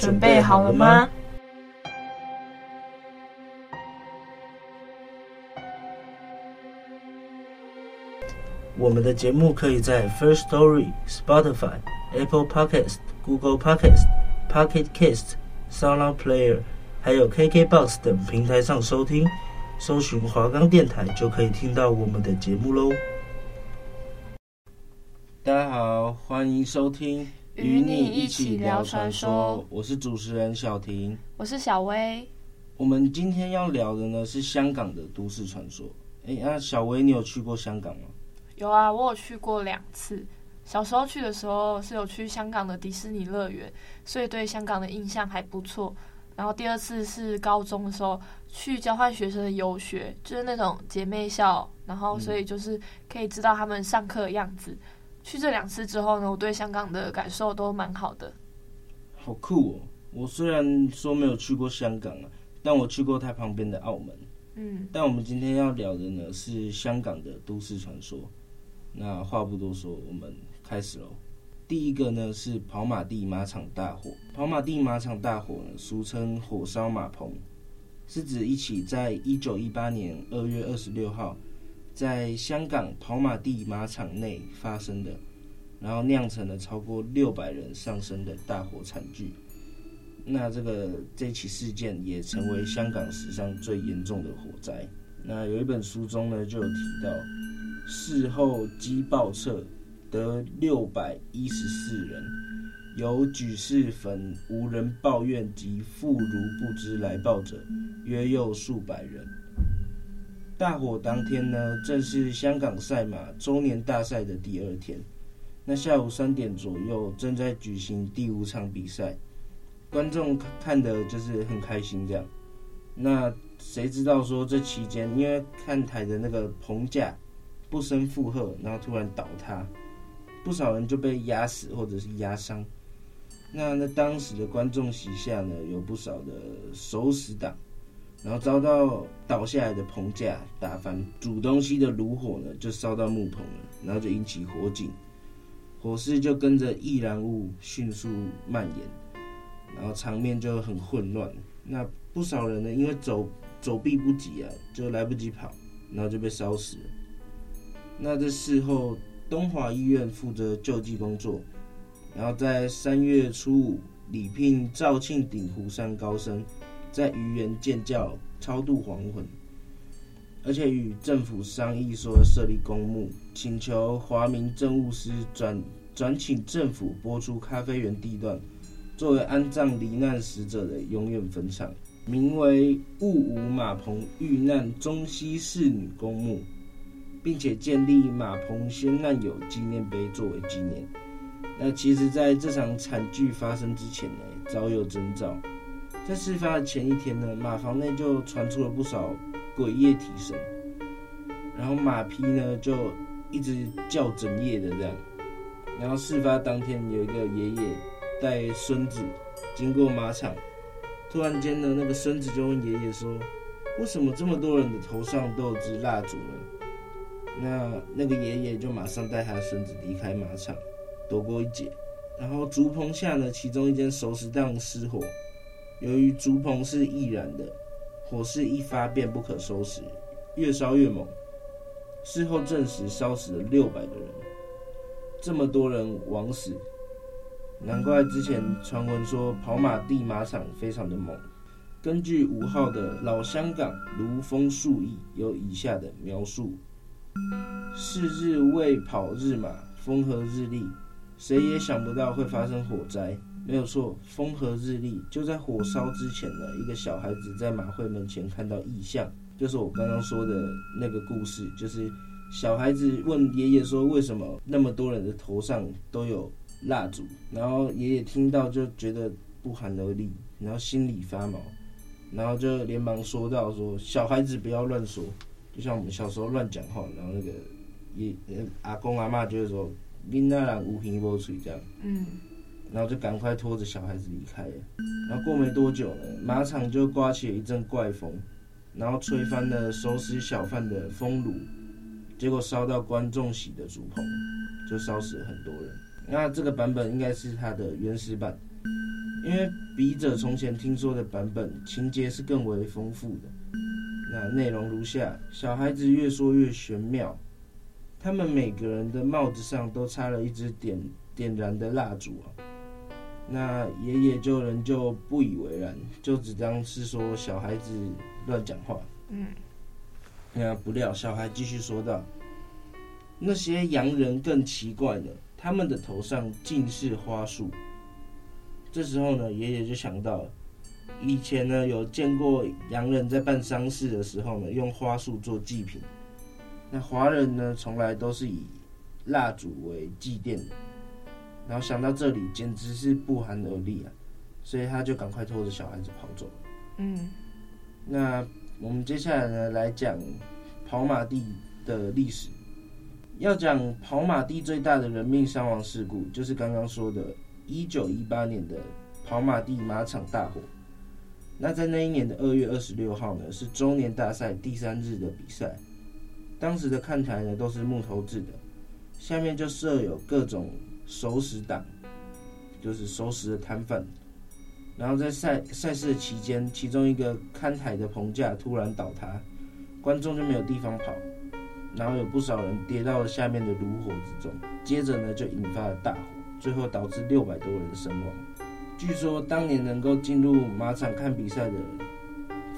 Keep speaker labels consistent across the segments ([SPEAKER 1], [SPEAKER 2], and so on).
[SPEAKER 1] 准备好了吗？
[SPEAKER 2] 我们的节目可以在 First Story、Spotify、Apple Podcast、Google Podcast、Pocket Cast、SoundPlayer，还有 KKBox 等平台上收听。搜寻华冈电台就可以听到我们的节目喽。大家好，欢迎收听。与你一起聊传说，我是主持人小婷，
[SPEAKER 1] 我是小薇。
[SPEAKER 2] 我们今天要聊的呢是香港的都市传说。哎，那小薇，你有去过香港吗？
[SPEAKER 1] 有啊，我有去过两次。小时候去的时候是有去香港的迪士尼乐园，所以对香港的印象还不错。然后第二次是高中的时候去交换学生的游学，就是那种姐妹校，然后所以就是可以知道他们上课的样子。嗯去这两次之后呢，我对香港的感受都蛮好的。
[SPEAKER 2] 好酷哦！我虽然说没有去过香港啊，但我去过它旁边的澳门。嗯，但我们今天要聊的呢是香港的都市传说。那话不多说，我们开始喽。第一个呢是跑马地马场大火。跑马地马场大火呢，俗称火烧马棚，是指一起在一九一八年二月二十六号。在香港跑马地马场内发生的，然后酿成了超过六百人丧生的大火惨剧。那这个这起事件也成为香港史上最严重的火灾。那有一本书中呢就有提到，事后机报册得六百一十四人，有举世焚无人抱怨及妇孺不知来报者，约有数百人。大火当天呢，正是香港赛马周年大赛的第二天。那下午三点左右，正在举行第五场比赛，观众看的就是很开心这样。那谁知道说这期间，因为看台的那个棚架不胜负荷，然后突然倒塌，不少人就被压死或者是压伤。那那当时的观众席下呢，有不少的熟死党。然后遭到倒下来的棚架打翻，煮东西的炉火呢就烧到木棚了，然后就引起火警，火势就跟着易燃物迅速蔓延，然后场面就很混乱。那不少人呢因为走走避不及啊，就来不及跑，然后就被烧死了。那这事后东华医院负责救济工作，然后在三月初五礼聘肇庆鼎湖山高僧。在鱼园建教超度亡魂，而且与政府商议说设立公墓，请求华明政务司转转请政府拨出咖啡园地段，作为安葬罹难死者的永远坟场，名为雾舞马棚遇难中西侍女公墓，并且建立马棚先难友纪念碑作为纪念。那其实，在这场惨剧发生之前呢，早有征兆。在事发的前一天呢，马房内就传出了不少鬼夜啼声，然后马匹呢就一直叫整夜的这样。然后事发当天，有一个爷爷带孙子经过马场，突然间呢，那个孙子就问爷爷说：“为什么这么多人的头上都有支蜡烛呢？”那那个爷爷就马上带他的孙子离开马场，躲过一劫。然后竹棚下呢，其中一间熟食档失火。由于竹棚是易燃的，火势一发便不可收拾，越烧越猛。事后证实烧死了六百个人。这么多人枉死，难怪之前传闻说跑马地马场非常的猛。根据五号的老香港卢峰树义有以下的描述：是日为跑日马，风和日丽，谁也想不到会发生火灾。没有错，风和日丽，就在火烧之前呢，一个小孩子在马会门前看到异象，就是我刚刚说的那个故事，就是小孩子问爷爷说，为什么那么多人的头上都有蜡烛，然后爷爷听到就觉得不寒而栗，然后心里发毛。然后就连忙说道：“说小孩子不要乱说，就像我们小时候乱讲话。然后那个爷阿公阿妈就会说，囡仔人无鼻无嘴这样。嗯，然后就赶快拖着小孩子离开。然后过没多久呢，马场就刮起一阵怪风，然后吹翻了收尸小贩的风炉，结果烧到观众席的竹棚，就烧死了很多人。那这个版本应该是它的原始版。”因为笔者从前听说的版本情节是更为丰富的，那内容如下：小孩子越说越玄妙，他们每个人的帽子上都插了一支点点燃的蜡烛啊。那爷爷就仍旧不以为然，就只当是说小孩子乱讲话。嗯，那不料小孩继续说道：“那些洋人更奇怪了，他们的头上尽是花束。”这时候呢，爷爷就想到，以前呢有见过洋人在办丧事的时候呢，用花束做祭品。那华人呢，从来都是以蜡烛为祭奠的。然后想到这里，简直是不寒而栗啊！所以他就赶快拖着小孩子跑走了。嗯，那我们接下来呢，来讲跑马地的历史。要讲跑马地最大的人命伤亡事故，就是刚刚说的。1918年的跑马地马场大火，那在那一年的二月二十六号呢，是周年大赛第三日的比赛。当时的看台呢都是木头制的，下面就设有各种熟食档，就是熟食的摊贩。然后在赛赛事的期间，其中一个看台的棚架突然倒塌，观众就没有地方跑，然后有不少人跌到了下面的炉火之中，接着呢就引发了大火。最后导致六百多人身亡。据说当年能够进入马场看比赛的人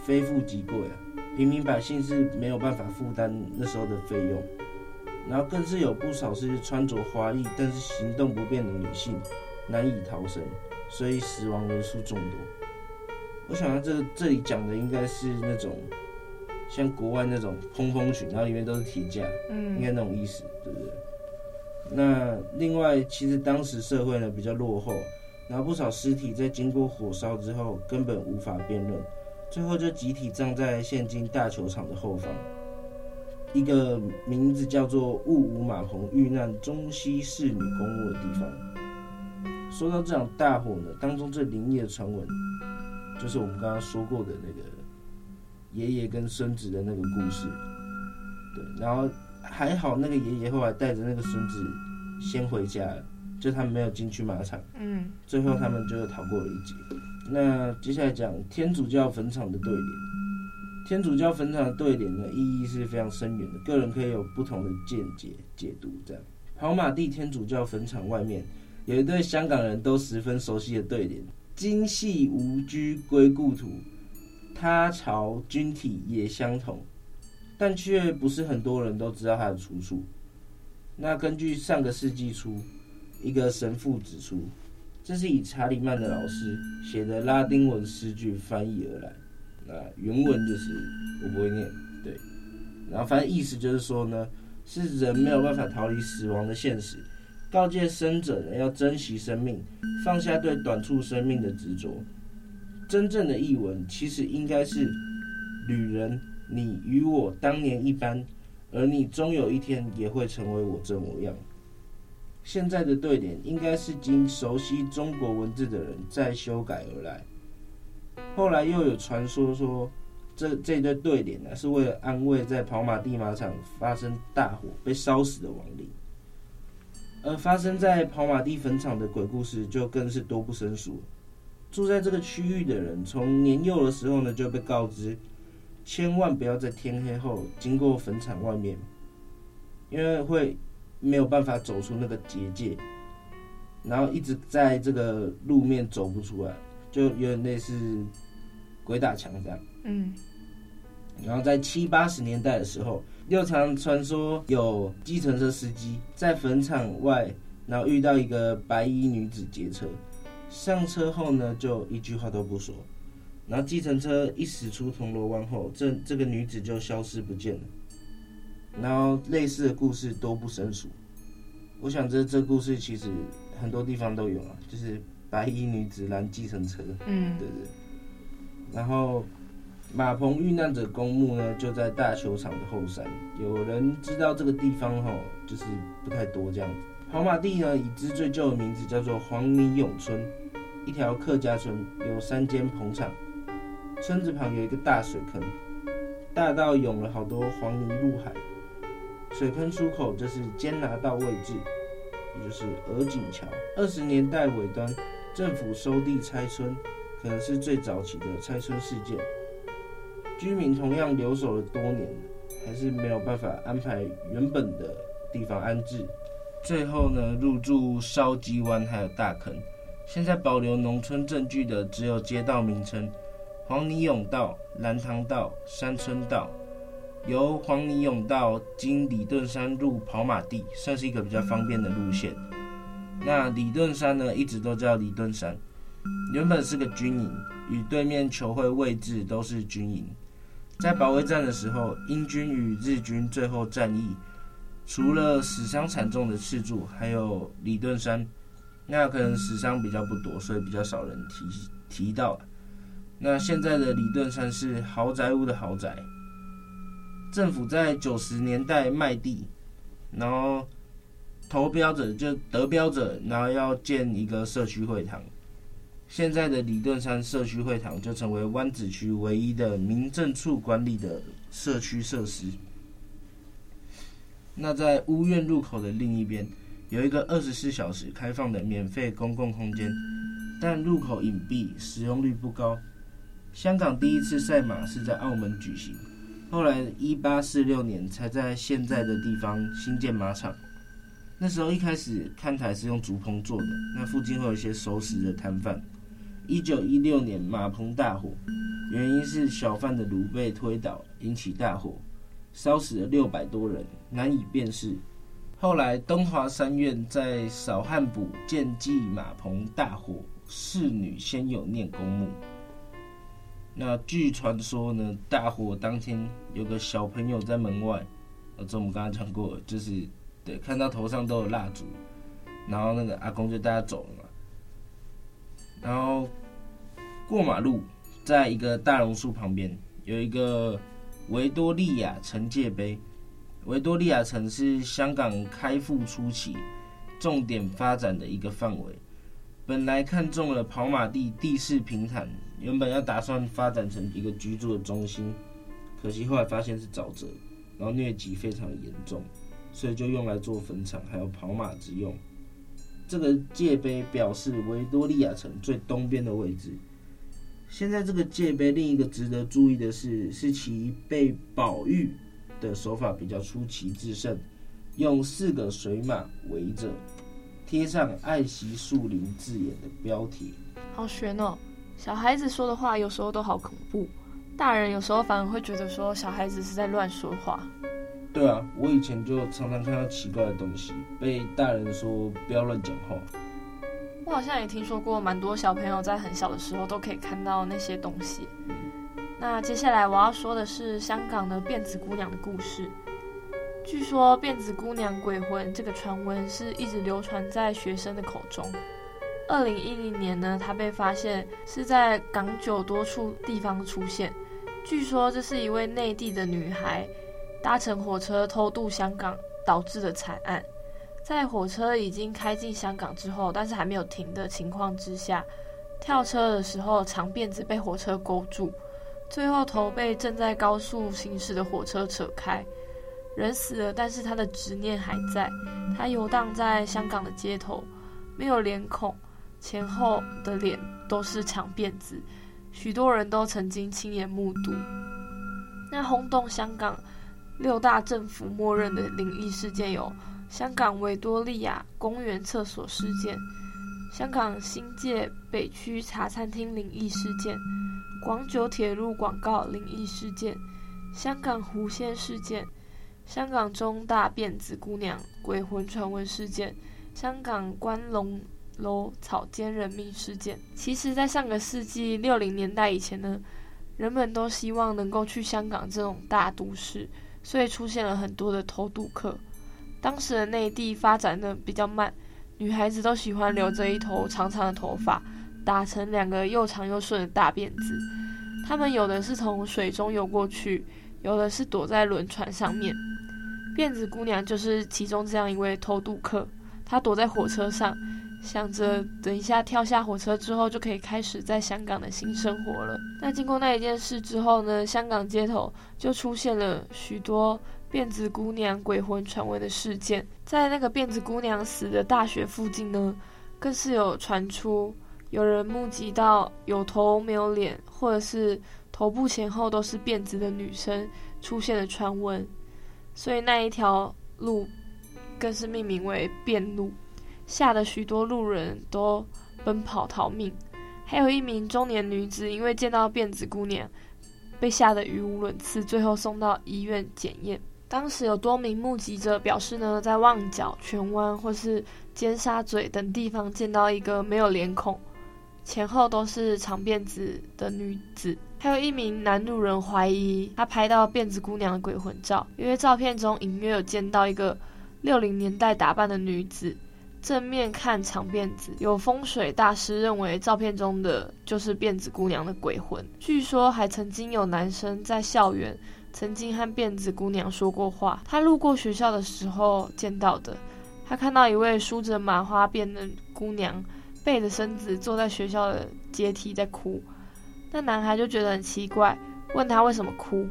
[SPEAKER 2] 非富即贵啊，平民百姓是没有办法负担那时候的费用。然后更是有不少是穿着华丽但是行动不便的女性难以逃生，所以死亡人数众多。我想到这个这里讲的应该是那种像国外那种蓬蓬裙，然后里面都是铁架，嗯，应该那种意思，对不对？那另外，其实当时社会呢比较落后，然后不少尸体在经过火烧之后根本无法辨认，最后就集体葬在现今大球场的后方，一个名字叫做雾舞马棚遇难中西侍女公墓的地方。说到这场大火呢，当中最灵异的传闻，就是我们刚刚说过的那个爷爷跟孙子的那个故事，对，然后。还好，那个爷爷后来带着那个孙子先回家了，就他们没有进去马场。嗯，最后他们就逃过了一劫。那接下来讲天主教坟场的对联。天主教坟场的对联呢，意义是非常深远的，个人可以有不同的见解解读。这样，跑马地天主教坟场外面有一对香港人都十分熟悉的对联：“今夕吾居归故土，他朝君体也相同。”但却不是很多人都知道它的出处。那根据上个世纪初一个神父指出，这是以查理曼的老师写的拉丁文诗句翻译而来。那原文就是我不会念，对。然后反正意思就是说呢，是人没有办法逃离死亡的现实，告诫生者呢要珍惜生命，放下对短促生命的执着。真正的译文其实应该是旅人。你与我当年一般，而你终有一天也会成为我这模样。现在的对联应该是经熟悉中国文字的人再修改而来。后来又有传说说，这这对对联呢是为了安慰在跑马地马场发生大火被烧死的亡灵。而发生在跑马地坟场的鬼故事就更是多不胜数。住在这个区域的人，从年幼的时候呢就被告知。千万不要在天黑后经过坟场外面，因为会没有办法走出那个结界，然后一直在这个路面走不出来，就有点类似鬼打墙这样。嗯。然后在七八十年代的时候，又常传说有计程车司机在坟场外，然后遇到一个白衣女子劫车，上车后呢就一句话都不说，然后计程车一驶出铜锣湾后，这这个女子就消失不见了。然后类似的故事多不胜数，我想这这故事其实很多地方都有啊，就是白衣女子拦计程车，嗯，对对。然后。马棚遇难者公墓呢，就在大球场的后山。有人知道这个地方哈，就是不太多这样子。跑马地呢，已知最旧的名字叫做黄泥涌村，一条客家村，有三间棚场。村子旁有一个大水坑，大到涌了好多黄泥入海。水坑出口就是监拿道位置，也就是鹅颈桥。二十年代尾端，政府收地拆村，可能是最早期的拆村事件。居民同样留守了多年，还是没有办法安排原本的地方安置。最后呢，入住烧鸡湾还有大坑。现在保留农村证据的只有街道名称：黄泥涌道、兰塘道、山村道。由黄泥涌道经李顿山入跑马地，算是一个比较方便的路线。那李顿山呢，一直都叫李顿山，原本是个军营，与对面球会位置都是军营。在保卫战的时候，英军与日军最后战役，除了死伤惨重的赤柱，还有李顿山，那可能死伤比较不多，所以比较少人提提到。那现在的李顿山是豪宅屋的豪宅，政府在九十年代卖地，然后投标者就得标者，然后要建一个社区会堂。现在的李顿山社区会堂就成为湾仔区唯一的民政处管理的社区设施。那在乌院入口的另一边，有一个二十四小时开放的免费公共空间，但入口隐蔽，使用率不高。香港第一次赛马是在澳门举行，后来一八四六年才在现在的地方新建马场。那时候一开始看台是用竹棚做的，那附近会有一些熟食的摊贩。一九一六年马棚大火，原因是小贩的炉被推倒引起大火，烧死了六百多人，难以辨识。后来东华三院在扫汉埔建祭马棚大火，侍女先有念公墓。那据传说呢，大火当天有个小朋友在门外，呃，这我们刚刚讲过，就是对，看到头上都有蜡烛，然后那个阿公就带他走了，然后。过马路，在一个大榕树旁边有一个维多利亚城界碑。维多利亚城是香港开埠初期重点发展的一个范围。本来看中了跑马地地势平坦，原本要打算发展成一个居住的中心，可惜后来发现是沼泽，然后疟疾非常严重，所以就用来做坟场还有跑马之用。这个界碑表示维多利亚城最东边的位置。现在这个界碑，另一个值得注意的是，是其被保育的手法比较出奇制胜，用四个水马围着，贴上“爱惜树林”字眼的标题。
[SPEAKER 1] 好悬哦！小孩子说的话有时候都好恐怖，大人有时候反而会觉得说小孩子是在乱说话。
[SPEAKER 2] 对啊，我以前就常常看到奇怪的东西，被大人说不要乱讲话。
[SPEAKER 1] 我好像也听说过，蛮多小朋友在很小的时候都可以看到那些东西。那接下来我要说的是香港的辫子姑娘的故事。据说辫子姑娘鬼魂这个传闻是一直流传在学生的口中。二零一零年呢，她被发现是在港九多处地方出现。据说这是一位内地的女孩搭乘火车偷渡香港导致的惨案。在火车已经开进香港之后，但是还没有停的情况之下，跳车的时候长辫子被火车勾住，最后头被正在高速行驶的火车扯开，人死了，但是他的执念还在，他游荡在香港的街头，没有脸孔，前后的脸都是长辫子，许多人都曾经亲眼目睹。那轰动香港六大政府默认的灵异事件有。香港维多利亚公园厕所事件、香港新界北区茶餐厅灵异事件、广九铁路广告灵异事件、香港狐仙事件、香港中大辫子姑娘鬼魂传闻事件、香港关龙楼草间人命事件。其实，在上个世纪六零年代以前呢，人们都希望能够去香港这种大都市。所以出现了很多的偷渡客。当时的内地发展的比较慢，女孩子都喜欢留着一头长长的头发，打成两个又长又顺的大辫子。她们有的是从水中游过去，有的是躲在轮船上面。辫子姑娘就是其中这样一位偷渡客，她躲在火车上。想着等一下跳下火车之后就可以开始在香港的新生活了。那经过那一件事之后呢，香港街头就出现了许多辫子姑娘鬼魂传闻的事件。在那个辫子姑娘死的大学附近呢，更是有传出有人目击到有头没有脸，或者是头部前后都是辫子的女生出现的传闻。所以那一条路更是命名为辫路。吓得许多路人都奔跑逃命，还有一名中年女子因为见到辫子姑娘，被吓得语无伦次，最后送到医院检验。当时有多名目击者表示呢，在旺角、荃湾或是尖沙咀等地方见到一个没有脸孔、前后都是长辫子的女子。还有一名男路人怀疑他拍到辫子姑娘的鬼魂照，因为照片中隐约有见到一个六零年代打扮的女子。正面看长辫子，有风水大师认为照片中的就是辫子姑娘的鬼魂。据说还曾经有男生在校园曾经和辫子姑娘说过话。他路过学校的时候见到的，他看到一位梳着麻花辫的姑娘背着身子坐在学校的阶梯在哭。那男孩就觉得很奇怪，问他为什么哭。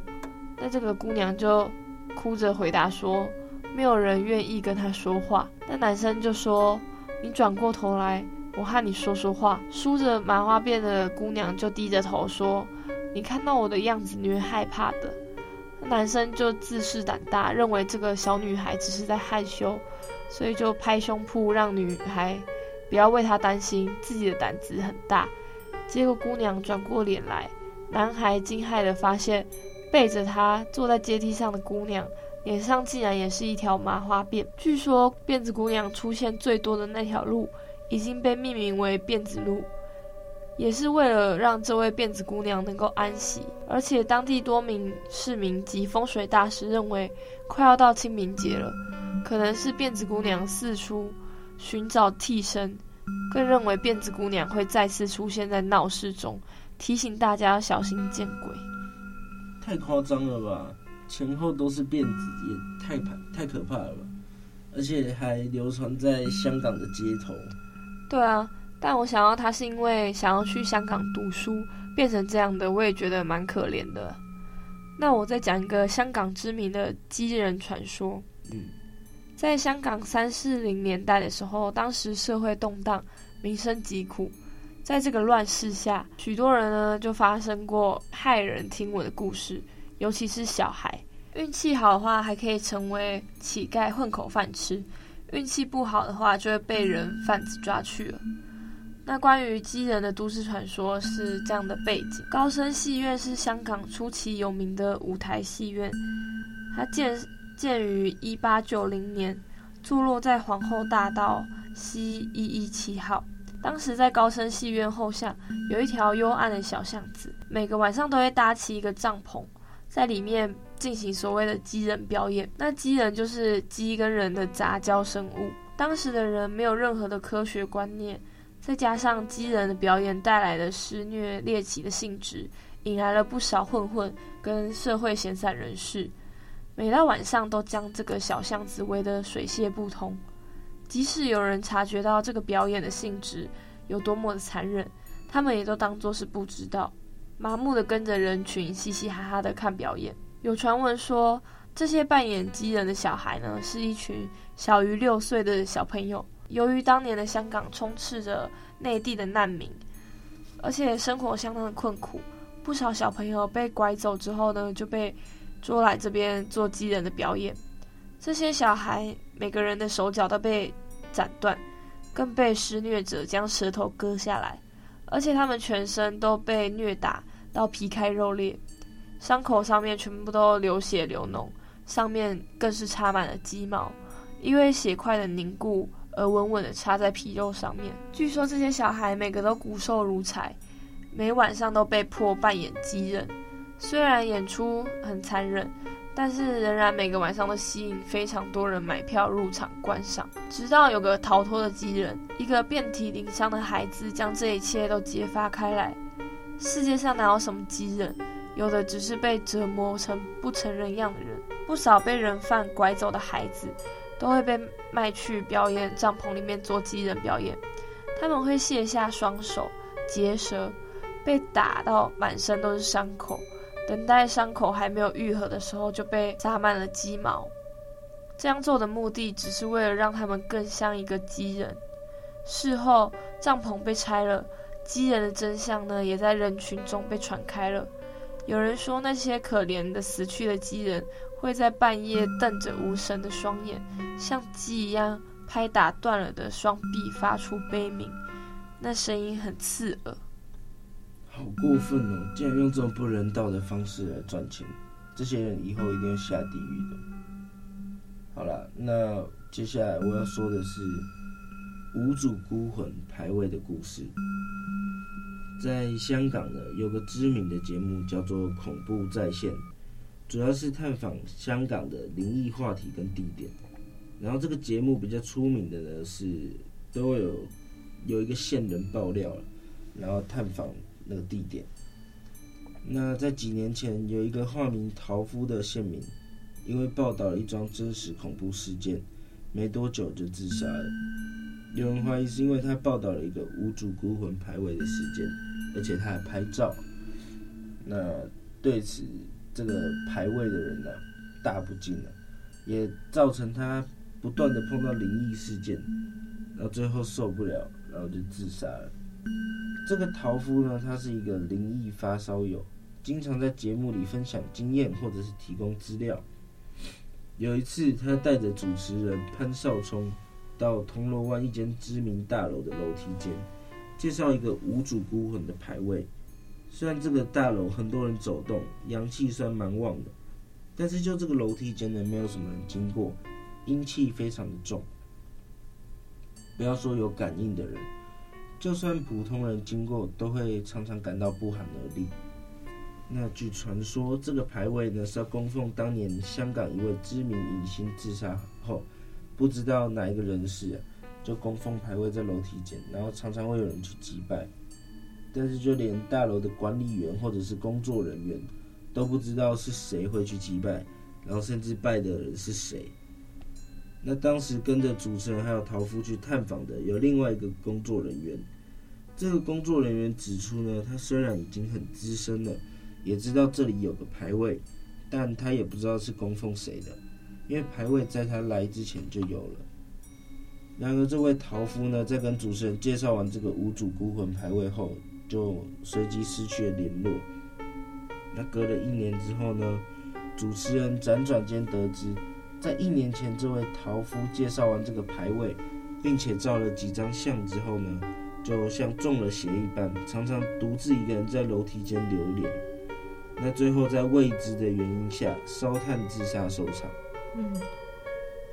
[SPEAKER 1] 那这个姑娘就哭着回答说。没有人愿意跟他说话，那男生就说：“你转过头来，我和你说说话。”梳着麻花辫的姑娘就低着头说：“你看到我的样子，你会害怕的。”男生就自恃胆大，认为这个小女孩只是在害羞，所以就拍胸脯让女孩不要为他担心，自己的胆子很大。结果姑娘转过脸来，男孩惊骇地发现背着他坐在阶梯上的姑娘。脸上竟然也是一条麻花辫。据说辫子姑娘出现最多的那条路已经被命名为辫子路，也是为了让这位辫子姑娘能够安息。而且当地多名市民及风水大师认为，快要到清明节了，可能是辫子姑娘四处寻找替身，更认为辫子姑娘会再次出现在闹市中，提醒大家要小心见鬼。
[SPEAKER 2] 太夸张了吧！前后都是辫子，也太怕太可怕了吧！而且还流传在香港的街头。
[SPEAKER 1] 对啊，但我想要他是因为想要去香港读书，变成这样的，我也觉得蛮可怜的。那我再讲一个香港知名的鸡人传说。嗯，在香港三四零年代的时候，当时社会动荡，民生疾苦，在这个乱世下，许多人呢就发生过骇人听闻的故事。尤其是小孩，运气好的话还可以成为乞丐混口饭吃；运气不好的话，就会被人贩子抓去了。那关于鸡人的都市传说是这样的背景：高升戏院是香港初期有名的舞台戏院，它建建于一八九零年，坐落在皇后大道西一一七号。当时在高升戏院后巷有一条幽暗的小巷子，每个晚上都会搭起一个帐篷。在里面进行所谓的鸡人表演，那鸡人就是鸡跟人的杂交生物。当时的人没有任何的科学观念，再加上鸡人的表演带来的施虐猎奇的性质，引来了不少混混跟社会闲散人士。每到晚上都将这个小巷子围得水泄不通，即使有人察觉到这个表演的性质有多么的残忍，他们也都当作是不知道。麻木的跟着人群嘻嘻哈哈的看表演。有传闻说，这些扮演鸡人的小孩呢，是一群小于六岁的小朋友。由于当年的香港充斥着内地的难民，而且生活相当的困苦，不少小朋友被拐走之后呢，就被捉来这边做鸡人的表演。这些小孩每个人的手脚都被斩断，更被施虐者将舌头割下来，而且他们全身都被虐打到皮开肉裂，伤口上面全部都流血流脓，上面更是插满了鸡毛，因为血块的凝固而稳稳地插在皮肉上面。据说这些小孩每个都骨瘦如柴，每晚上都被迫扮演鸡人，虽然演出很残忍。但是仍然每个晚上都吸引非常多人买票入场观赏，直到有个逃脱的鸡人，一个遍体鳞伤的孩子，将这一切都揭发开来。世界上哪有什么鸡人？有的只是被折磨成不成人样的人。不少被人贩拐走的孩子，都会被卖去表演帐篷里面做鸡人表演。他们会卸下双手，结舌，被打到满身都是伤口。等待伤口还没有愈合的时候，就被扎满了鸡毛。这样做的目的，只是为了让他们更像一个鸡人。事后，帐篷被拆了，鸡人的真相呢，也在人群中被传开了。有人说，那些可怜的死去的鸡人，会在半夜瞪着无神的双眼，像鸡一样拍打断了的双臂，发出悲鸣，那声音很刺耳。
[SPEAKER 2] 好过分哦！竟然用这种不人道的方式来赚钱，这些人以后一定要下地狱的。好了，那接下来我要说的是无主孤魂排位的故事。在香港呢，有个知名的节目叫做《恐怖在线》，主要是探访香港的灵异话题跟地点。然后这个节目比较出名的呢是，都有有一个线人爆料，然后探访。那个地点，那在几年前，有一个化名陶夫的线民，因为报道了一桩真实恐怖事件，没多久就自杀了。有人怀疑是因为他报道了一个无主孤魂牌位的事件，而且他还拍照。那对此，这个牌位的人呢，大不敬了，也造成他不断的碰到灵异事件，然后最后受不了，然后就自杀了。这个陶夫呢，他是一个灵异发烧友，经常在节目里分享经验或者是提供资料。有一次，他带着主持人潘少聪到铜锣湾一间知名大楼的楼梯间，介绍一个无主孤魂的牌位。虽然这个大楼很多人走动，阳气算蛮旺的，但是就这个楼梯间呢，没有什么人经过，阴气非常的重。不要说有感应的人。就算普通人经过，都会常常感到不寒而栗。那据传说，这个牌位呢是要供奉当年香港一位知名影星自杀后，不知道哪一个人士啊，就供奉牌位在楼梯间，然后常常会有人去祭拜。但是就连大楼的管理员或者是工作人员都不知道是谁会去祭拜，然后甚至拜的人是谁。那当时跟着主持人还有陶夫去探访的有另外一个工作人员。这个工作人员指出呢，他虽然已经很资深了，也知道这里有个牌位，但他也不知道是供奉谁的，因为牌位在他来之前就有了。然而，这位陶夫呢，在跟主持人介绍完这个无主孤魂牌位后，就随即失去了联络。那隔了一年之后呢，主持人辗转间得知，在一年前，这位陶夫介绍完这个牌位，并且照了几张相之后呢，就像中了邪一般，常常独自一个人在楼梯间流连。那最后在未知的原因下烧炭自杀收场。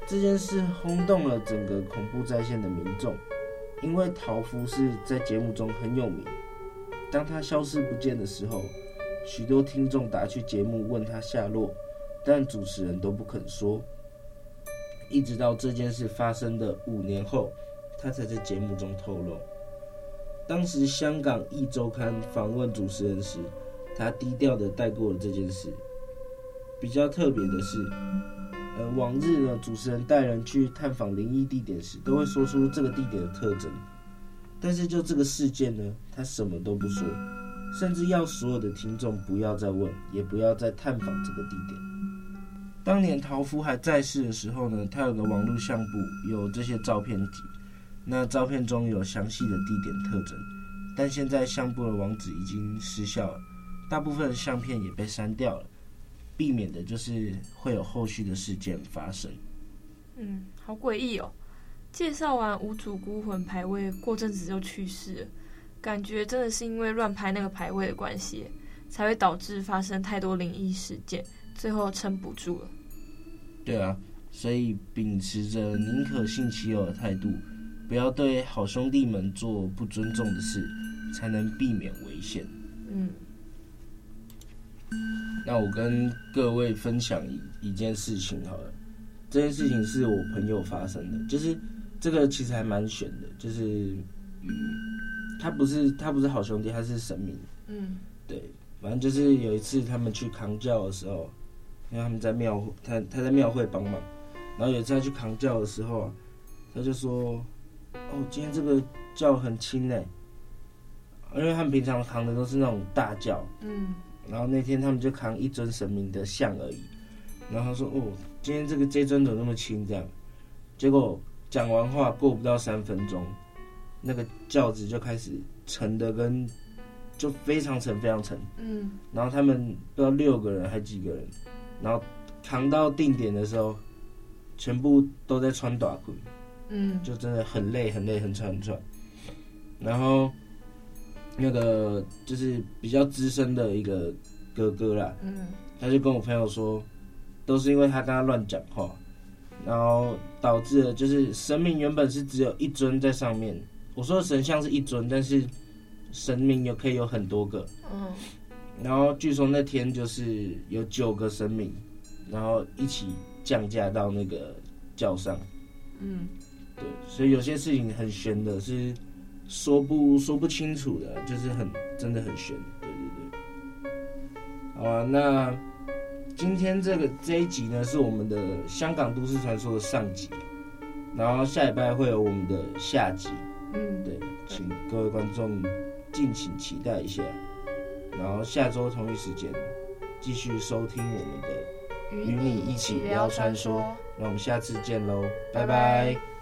[SPEAKER 2] 这件事轰动了整个恐怖在线的民众，因为陶夫是在节目中很有名。当他消失不见的时候，许多听众打去节目问他下落，但主持人都不肯说。一直到这件事发生的五年后，他才在节目中透露。当时香港一周刊访问主持人时，他低调地带过了这件事。比较特别的是，往日呢，主持人带人去探访灵异地点时，都会说出这个地点的特征。但是就这个事件呢，他什么都不说，甚至要所有的听众不要再问，也不要再探访这个地点。当年陶夫还在世的时候呢，他有个网络相簿，有这些照片集。那照片中有详细的地点特征，但现在相簿的网址已经失效了，大部分相片也被删掉了，避免的就是会有后续的事件发生。
[SPEAKER 1] 嗯，好诡异哦。介绍完无主孤魂牌位，过阵子就去世了，感觉真的是因为乱拍那个牌位的关系，才会导致发生太多灵异事件，最后撑不住了。
[SPEAKER 2] 对啊，所以秉持着宁可信其有的态度，不要对好兄弟们做不尊重的事，才能避免危险。嗯。那我跟各位分享一一件事情好了，这件事情是我朋友发生的，就是。这个其实还蛮悬的，就是，嗯，他不是他不是好兄弟，他是神明。嗯，对，反正就是有一次他们去扛轿的时候，因为他们在庙会，他他在庙会帮忙，然后有一次他去扛轿的时候啊，他就说：“哦，今天这个轿很轻哎，因为他们平常扛的都是那种大轿。”嗯，然后那天他们就扛一尊神明的像而已，然后他说：“哦，今天这个这尊怎么那么轻？”这样，结果。讲完话过不到三分钟，那个轿子就开始沉的跟就非常沉非常沉，嗯，然后他们不知道六个人还几个人，然后扛到定点的时候，全部都在穿短裤，嗯，就真的很累很累很喘很喘，然后那个就是比较资深的一个哥哥啦，嗯，他就跟我朋友说，都是因为他跟他乱讲话。然后导致了，就是神明原本是只有一尊在上面。我说的神像是一尊，但是神明有可以有很多个。嗯。然后据说那天就是有九个神明，然后一起降价到那个轿上。嗯。对，所以有些事情很玄的，是说不说不清楚的，就是很真的很悬。对对对。好啊，那。今天这个这一集呢，是我们的香港都市传说的上集，然后下礼拜会有我们的下集，嗯，对，请各位观众敬请期待一下，然后下周同一时间继续收听我们的与你一起聊传说，那我们下次见喽，拜拜。拜拜。